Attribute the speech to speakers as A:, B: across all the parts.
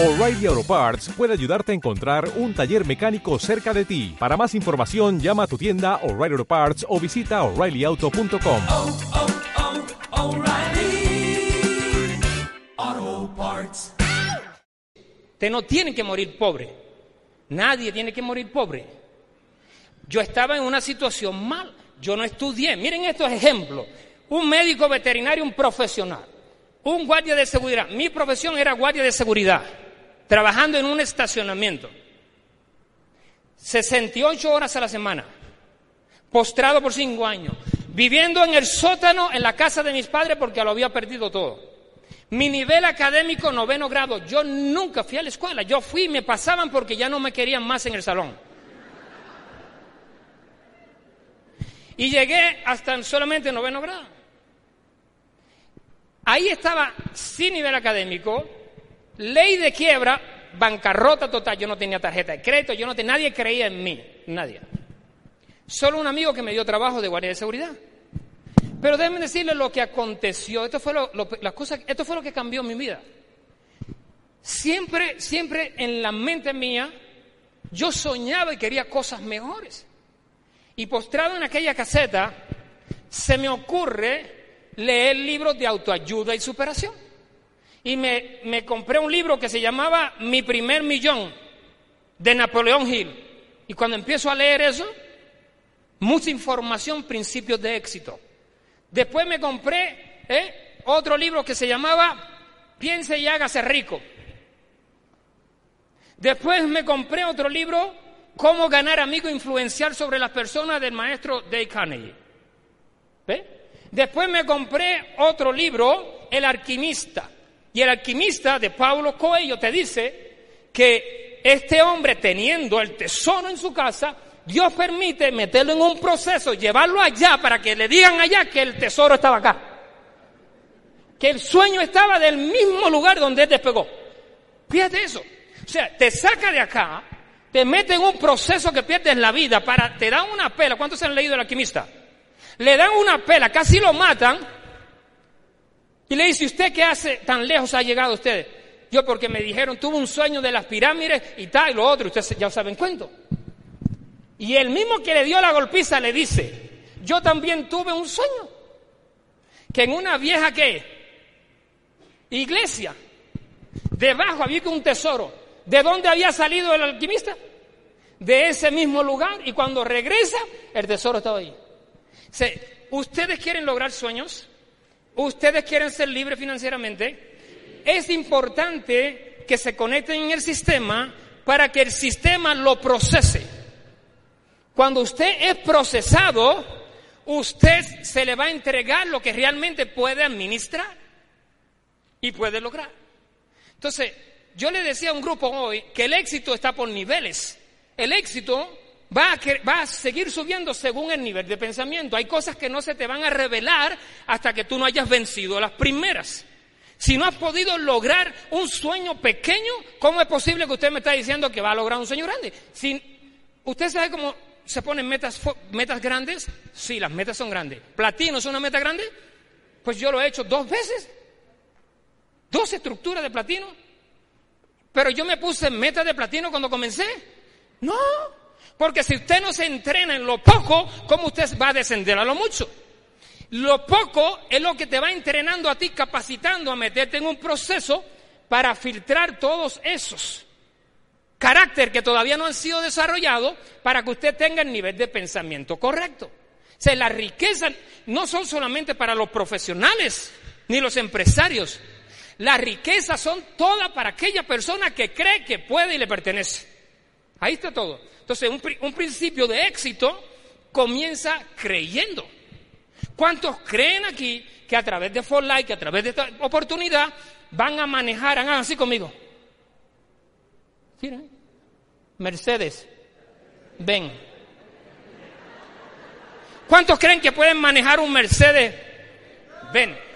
A: O'Reilly Auto Parts puede ayudarte a encontrar un taller mecánico cerca de ti. Para más información, llama a tu tienda O'Reilly Auto Parts o visita oreillyauto.com.
B: oh, oh, Parts.
C: Usted no tiene que morir pobre. Nadie tiene que morir pobre. Yo estaba en una situación mal. Yo no estudié. Miren estos ejemplos. Un médico veterinario, un profesional. Un guardia de seguridad. Mi profesión era guardia de seguridad. Trabajando en un estacionamiento. 68 horas a la semana. Postrado por cinco años. Viviendo en el sótano en la casa de mis padres porque lo había perdido todo. Mi nivel académico noveno grado. Yo nunca fui a la escuela. Yo fui y me pasaban porque ya no me querían más en el salón. Y llegué hasta solamente noveno grado. Ahí estaba sin nivel académico, ley de quiebra, bancarrota total. Yo no tenía tarjeta de crédito, yo no tenía, nadie creía en mí, nadie. Solo un amigo que me dio trabajo de guardia de seguridad. Pero déjenme decirles lo que aconteció. Esto fue lo, lo- las cosas- esto fue lo que cambió mi vida. Siempre, siempre en la mente mía, yo soñaba y quería cosas mejores. Y postrado en aquella caseta, se me ocurre leer libros de autoayuda y superación. Y me, compré un libro que se llamaba Mi primer millón, de Napoleón Hill. Y cuando empiezo a leer eso, mucha información, principios de éxito. Después me compré ¿eh? otro libro que se llamaba Piense y hágase rico. Después me compré otro libro, Cómo ganar amigo influenciar sobre las personas del maestro Dale Carnegie. Después me compré otro libro, El alquimista. Y el alquimista de Paulo Coelho te dice que este hombre teniendo el tesoro en su casa, Dios permite meterlo en un proceso, llevarlo allá para que le digan allá que el tesoro estaba acá. Que el sueño estaba del mismo lugar donde él despegó. Fíjate eso. O sea, te saca de acá, te mete en un proceso que pierdes la vida para, te dan una pela. ¿Cuántos han leído El alquimista? Le dan una pela, casi lo matan. Y le dice, ¿usted qué hace tan lejos ha llegado usted? Yo porque me dijeron, tuve un sueño de las pirámides y tal y lo otro. Ustedes ya saben cuento. Y el mismo que le dio la golpiza le dice, yo también tuve un sueño. Que en una vieja que iglesia, debajo había un tesoro. ¿De dónde había salido el alquimista? De ese mismo lugar. Y cuando regresa, el tesoro estaba ahí. ¿Ustedes quieren lograr sueños? ¿Ustedes quieren ser libres financieramente? Es importante que se conecten en el sistema para que el sistema lo procese. Cuando usted es procesado, usted se le va a entregar lo que realmente puede administrar y puede lograr. Entonces, yo le decía a un grupo hoy que el éxito está por niveles. El éxito va a, va a seguir subiendo según el nivel de pensamiento. Hay cosas que no se te van a revelar hasta que tú no hayas vencido las primeras. Si no has podido lograr un sueño pequeño, ¿cómo es posible que usted me está diciendo que va a lograr un sueño grande? Si usted sabe cómo se ponen metas, metas grandes, sí, las metas son grandes. ¿Platino es una meta grande? Pues yo lo he hecho dos veces. Dos estructuras de platino. Pero yo me puse meta de platino cuando comencé. No, porque si usted no se entrena en lo poco, ¿cómo usted va a descender a lo mucho? Lo poco es lo que te va entrenando a ti, capacitando a meterte en un proceso para filtrar todos esos carácter que todavía no han sido desarrollados para que usted tenga el nivel de pensamiento correcto. O sea, la riqueza no son solamente para los profesionales ni los empresarios. La riqueza son todas para aquella persona que cree que puede y le pertenece. Ahí está todo. Entonces, un, un principio de éxito comienza creyendo. ¿Cuántos creen aquí que a través de For Life, que a través de esta oportunidad, van a manejar, hagan así conmigo? Miren. Mercedes, ven. ¿Cuántos creen que pueden manejar un Mercedes? Ven.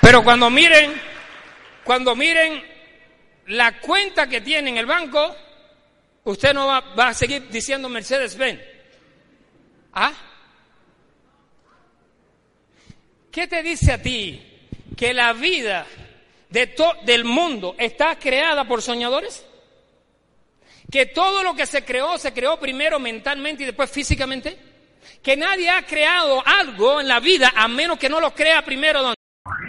C: Pero cuando miren, cuando miren la cuenta que tiene en el banco, usted no va, a seguir diciendo Mercedes Benz. ¿Ah? ¿Qué te dice a ti que la vida de to- del mundo está creada por soñadores? ¿Que todo lo que se creó se creó primero mentalmente y después físicamente? ¿Que nadie ha creado algo en la vida a menos que no lo crea primero? ¿dónde?